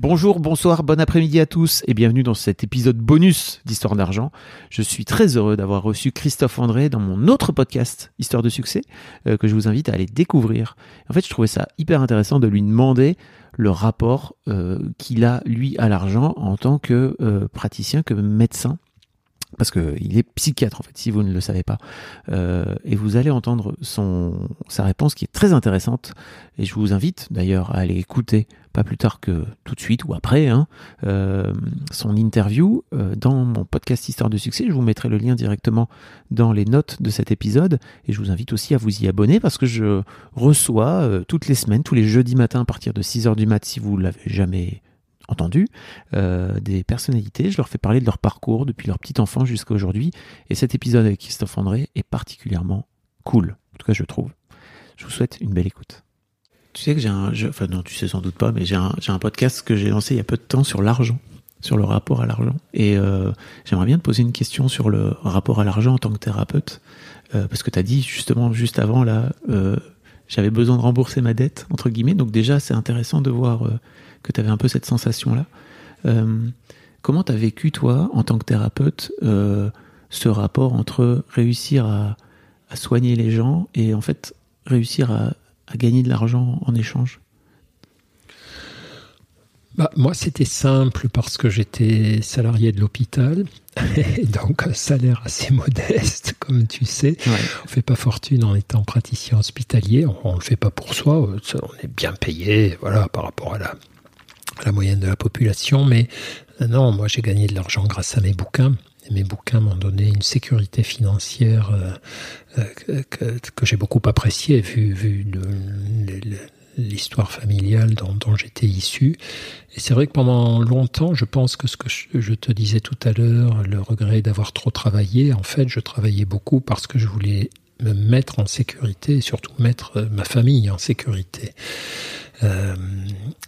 Bonjour, bonsoir, bon après-midi à tous et bienvenue dans cet épisode bonus d'Histoire d'argent. Je suis très heureux d'avoir reçu Christophe André dans mon autre podcast Histoire de succès euh, que je vous invite à aller découvrir. En fait, je trouvais ça hyper intéressant de lui demander le rapport euh, qu'il a lui à l'argent en tant que euh, praticien, que médecin parce qu'il est psychiatre en fait, si vous ne le savez pas. Euh, et vous allez entendre son, sa réponse qui est très intéressante. Et je vous invite d'ailleurs à aller écouter, pas plus tard que tout de suite ou après, hein, euh, son interview euh, dans mon podcast Histoire de succès. Je vous mettrai le lien directement dans les notes de cet épisode. Et je vous invite aussi à vous y abonner parce que je reçois toutes les semaines, tous les jeudis matins à partir de 6h du mat, si vous l'avez jamais entendu, euh, des personnalités. Je leur fais parler de leur parcours depuis leur petit enfant jusqu'à aujourd'hui. Et cet épisode avec Christophe André est particulièrement cool. En tout cas, je trouve. Je vous souhaite une belle écoute. Tu sais que j'ai un, je- enfin non, tu sais sans doute pas, mais j'ai un, j'ai un podcast que j'ai lancé il y a peu de temps sur l'argent, sur le rapport à l'argent. Et euh, j'aimerais bien te poser une question sur le rapport à l'argent en tant que thérapeute, Euh, parce que tu as dit justement juste avant là, euh, j'avais besoin de rembourser ma dette entre guillemets. Donc déjà, c'est intéressant de voir euh, que tu avais un peu cette sensation-là. Euh, comment tu as vécu, toi, en tant que thérapeute, euh, ce rapport entre réussir à, soigner les gens et en fait réussir à gagner de l'argent en échange? Bah, moi, c'était simple parce que j'étais salarié de l'hôpital, et donc un salaire assez modeste, comme tu sais. Ouais. On fait pas fortune en étant praticien hospitalier, on, on le fait pas pour soi, on est bien payé, voilà, par rapport à la, à la moyenne de la population. Mais euh, non, moi, j'ai gagné de l'argent grâce à mes bouquins. Mes bouquins m'ont donné une sécurité financière euh, euh, que, que- que j'ai beaucoup appréciée vu, vu le- le- le- l'histoire familiale dont, dont j'étais issu. Et c'est vrai que pendant longtemps, je pense que ce que je, te disais tout à l'heure, le regret d'avoir trop travaillé, en fait, je travaillais beaucoup parce que je voulais me mettre en sécurité et surtout mettre euh, ma famille en sécurité. Euh,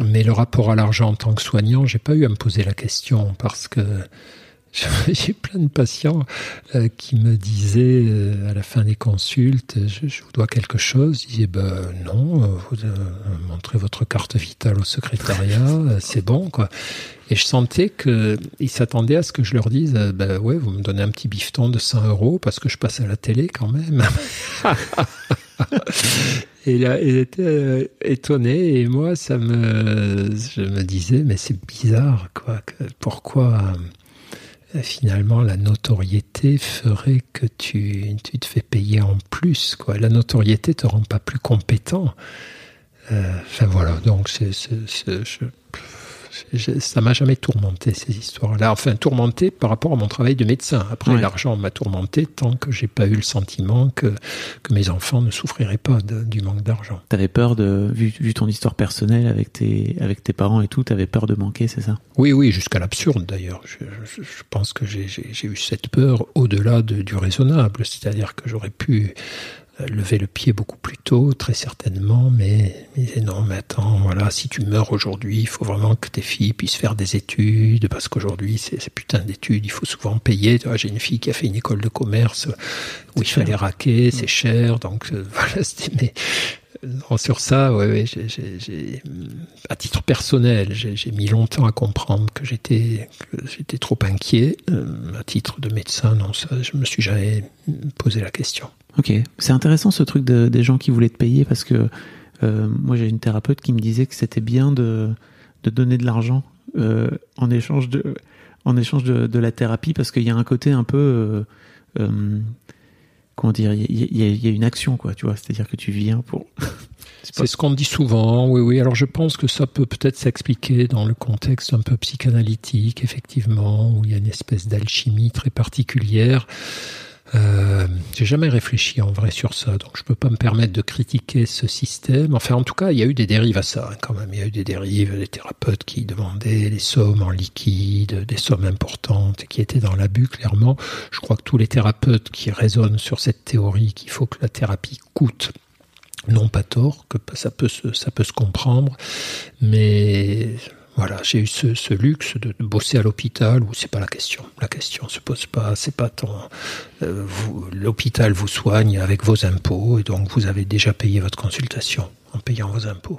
mais le rapport à l'argent en tant que soignant, j'ai pas eu à me poser la question parce que j'ai plein de patients euh, qui me disaient euh, à la fin des consultes, je, je vous dois quelque chose. Ils disaient, ben non, euh, vous euh, montrez votre carte vitale au secrétariat, euh, c'est bon quoi. Et je sentais qu'ils s'attendaient à ce que je leur dise, euh, ben ouais, vous me donnez un petit bifton de 100 euros parce que je passe à la télé quand même. Et là, il était euh, étonné et moi, ça me, je me disais, mais c'est bizarre, quoi. que- pourquoi euh, finalement la notoriété ferait que tu, tu te fais payer en plus, quoi. La notoriété te rend pas plus compétent. Euh, Enfin voilà, donc c'est, je- ça m'a jamais tourmenté ces histoires-là. Enfin tourmenté par rapport à mon travail de médecin. Après Ouais. l'argent m'a tourmenté tant que j'ai pas eu le sentiment que que mes enfants ne souffriraient pas de- du manque d'argent. T'avais peur de, vu, vu ton histoire personnelle avec tes, avec tes parents et tout, t'avais peur de manquer, c'est ça? Oui, oui, jusqu'à l'absurde d'ailleurs. Je, je- je pense que j'ai- eu cette peur au-delà de- du raisonnable, c'est-à-dire que j'aurais pu lever le pied beaucoup plus tôt, très certainement, mais, mais non, mais attends, voilà, si tu meurs aujourd'hui, il faut vraiment que tes filles puissent faire des études, parce qu'aujourd'hui, c'est ces putains d'études, il faut souvent payer. J'ai une fille qui a fait une école de commerce où il cher. fallait raquer, c'est cher, donc euh, voilà, c'était... Mais, non, sur ça, ouais, ouais, à titre personnel, j'ai mis longtemps à comprendre que j'étais que j'étais trop inquiet. Euh, à titre de médecin, non, ça, je me suis jamais posé la question. Ok, c'est intéressant ce truc de, des gens qui voulaient te payer parce que euh, moi j'ai une thérapeute qui me disait que c'était bien de, donner de l'argent euh, en échange de en échange de, la thérapie parce qu'il y a un côté un peu euh, comment dire il y, y a- une action quoi tu vois c'est-à-dire que tu viens pour C'est ce qu'on dit souvent, oui, oui. Alors je pense que ça peut peut-être s'expliquer dans le contexte un peu psychanalytique, effectivement, où il y a une espèce d'alchimie très particulière. Euh, j'ai jamais réfléchi en vrai sur ça, donc je peux pas me permettre de critiquer ce système. Enfin, en tout cas, il y a eu des dérives à ça, hein, quand même. Il y a eu des dérives, des thérapeutes qui demandaient des sommes en liquide, des sommes importantes, qui étaient dans l'abus, clairement. Je crois que tous les thérapeutes qui raisonnent sur cette théorie qu'il faut que la thérapie coûte n'ont pas tort, que ça peut se, ça peut se comprendre, mais voilà, j'ai eu ce, luxe de, bosser à l'hôpital où c'est pas la question. La question se pose pas, c'est pas tant. Euh, l'hôpital vous soigne avec vos impôts et donc vous avez déjà payé votre consultation en payant vos impôts.